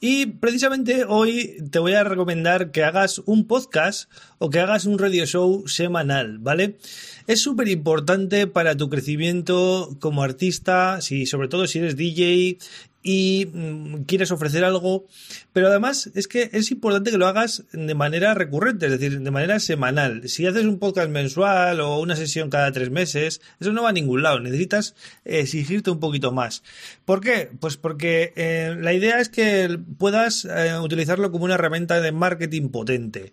Y precisamente hoy te voy a recomendar que hagas un podcast o que hagas un radio show semanal, ¿vale? Es súper importante para tu crecimiento como artista, si, sobre todo si eres DJ y mm, quieres ofrecer algo, pero además es que es importante que lo hagas de manera recurrente, es decir, de manera semanal. Si haces un podcast mensual o una sesión cada tres meses, eso no va a ningún lado, necesitas exigirte un poquito más. ¿Por qué? Pues porque eh, la idea es que puedas eh, utilizarlo como una herramienta de marketing potente.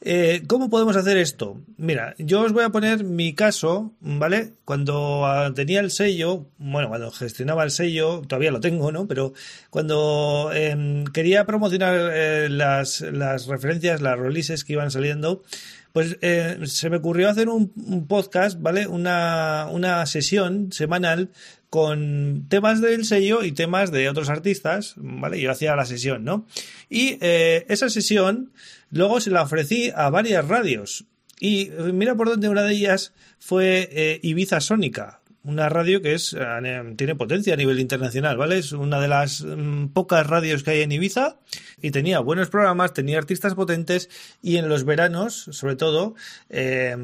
Eh, ¿Cómo podemos hacer esto? Mira, yo os voy a poner mi caso, ¿vale? Cuando ah, tenía el sello, bueno, cuando gestionaba el sello, todavía lo tengo, ¿no? Pero cuando em, quería promocionar eh, las, las referencias, las releases que iban saliendo, pues eh, se me ocurrió hacer un, un podcast, ¿vale? Una, una sesión semanal con temas del sello y temas de otros artistas, ¿vale? Yo hacía la sesión, ¿no? Y eh, esa sesión luego se la ofrecí a varias radios. Y eh, mira por dónde una de ellas fue eh, Ibiza Sónica, una radio que es eh, tiene potencia a nivel internacional, ¿vale? Es una de las mm, pocas radios que hay en Ibiza y tenía buenos programas, tenía artistas potentes y en los veranos, sobre todo, eh,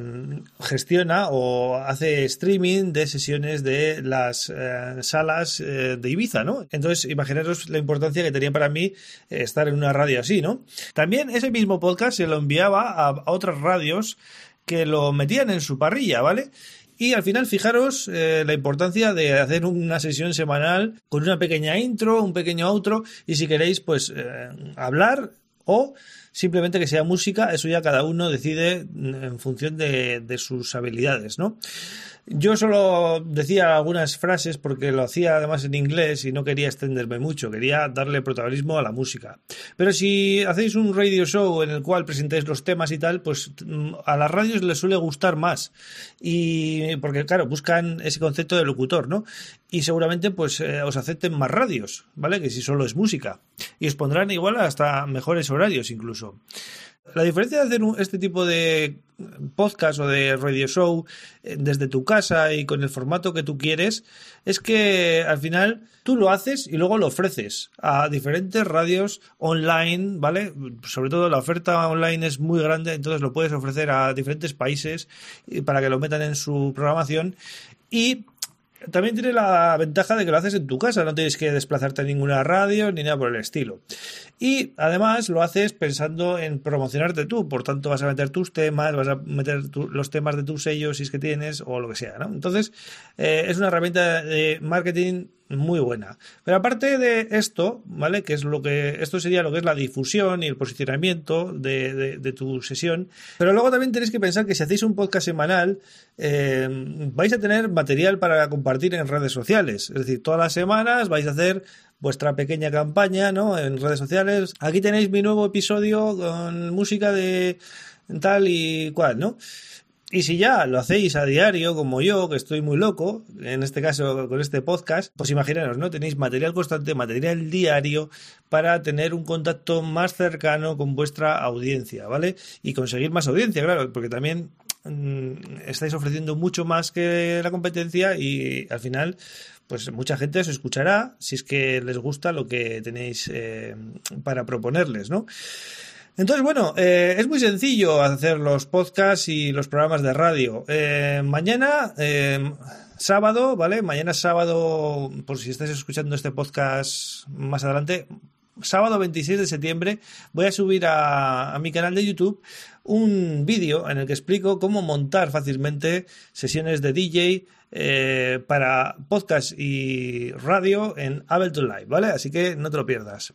gestiona o hace streaming de sesiones de las eh, salas de Ibiza, ¿no? Entonces, imaginaros la importancia que tenía para mí estar en una radio así, ¿no? También ese mismo podcast se lo enviaba a otras radios que lo metían en su parrilla, ¿vale? Y al final, fijaros eh, la importancia de hacer una sesión semanal con una pequeña intro, un pequeño outro, y si queréis, pues eh, hablar o simplemente que sea música, eso ya cada uno decide en función de, de sus habilidades, ¿no? Yo solo decía algunas frases porque lo hacía además en inglés y no quería extenderme mucho, quería darle protagonismo a la música. Pero si hacéis un radio show en el cual presentáis los temas y tal, pues mm, a las radios les suele gustar más. Y porque claro, buscan ese concepto de locutor, ¿no? Y seguramente pues eh, os acepten más radios, ¿vale? Que si solo es música. Y os pondrán igual hasta mejores horarios incluso. La diferencia de hacer este tipo de podcast o de radio show eh, desde tu casa y con el formato que tú quieres es que al final tú lo haces y luego lo ofreces a diferentes radios online, ¿vale? Sobre todo la oferta online es muy grande, entonces lo puedes ofrecer a diferentes países para que lo metan en su programación y también tiene la ventaja de que lo haces en tu casa, no tienes que desplazarte a ninguna radio ni nada por el estilo. Y además lo haces pensando en promocionarte tú, por tanto vas a meter tus temas, vas a meter los temas de tus sellos si es que tienes o lo que sea, ¿no? Entonces eh, es una herramienta de marketing muy buena. Pero aparte de esto, ¿vale? Que es lo que. Esto sería lo que es la difusión y el posicionamiento de, tu sesión. Pero luego también tenéis que pensar que si hacéis un podcast semanal, eh, vais a tener material para compartir en redes sociales. Es decir, todas las semanas vais a hacer vuestra pequeña campaña, ¿no? En redes sociales. Aquí tenéis mi nuevo episodio con música de tal y cual, ¿no? Y si ya lo hacéis a diario, como yo, que estoy muy loco, en este caso con este podcast, pues imaginaros, ¿no? Tenéis material constante, material diario para tener un contacto más cercano con vuestra audiencia, ¿vale? Y conseguir más audiencia, claro, porque también mmm, estáis ofreciendo mucho más que la competencia y al final pues mucha gente os escuchará si es que les gusta lo que tenéis eh, para proponerles, ¿no? Entonces, bueno, eh, es muy sencillo hacer los podcasts y los programas de radio. Eh, mañana, eh, sábado, ¿vale? Mañana sábado, por si estáis escuchando este podcast más adelante, sábado 26 de septiembre, voy a subir a, a mi canal de YouTube un vídeo en el que explico cómo montar fácilmente sesiones de DJ eh, para podcast y radio en Ableton Live, ¿vale? Así que no te lo pierdas.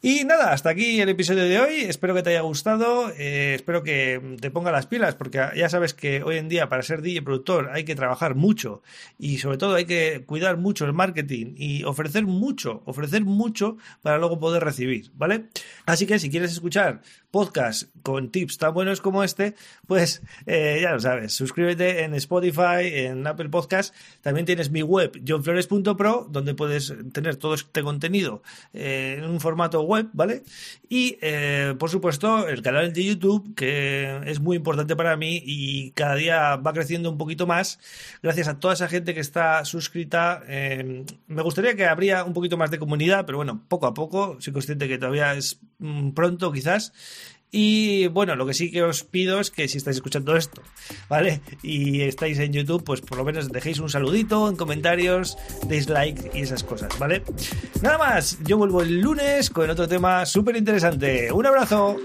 Y nada, hasta aquí el episodio de hoy. Espero que te haya gustado. Eh, espero que te ponga las pilas, porque ya sabes que hoy en día para ser DJ productor hay que trabajar mucho y sobre todo hay que cuidar mucho el marketing y ofrecer mucho, ofrecer mucho para luego poder recibir, ¿vale? Así que si quieres escuchar podcast con tips tan buenos como este, pues eh, ya lo sabes, suscríbete en Spotify, en Apple Podcast. También tienes mi web, johnflores.pro, donde puedes tener todo este contenido eh, en un formato web, ¿vale? Y, eh, por supuesto, el canal de YouTube, que es muy importante para mí y cada día va creciendo un poquito más, gracias a toda esa gente que está suscrita. me gustaría que habría un poquito más de comunidad, pero bueno, poco a poco, soy consciente que todavía es mm, pronto quizás. Y bueno, lo que sí que os pido es que si estáis escuchando esto, ¿vale? Y estáis en YouTube, pues por lo menos dejéis un saludito en comentarios, deis like y esas cosas, ¿vale? Nada más, yo vuelvo el lunes con otro tema súper interesante. Un abrazo.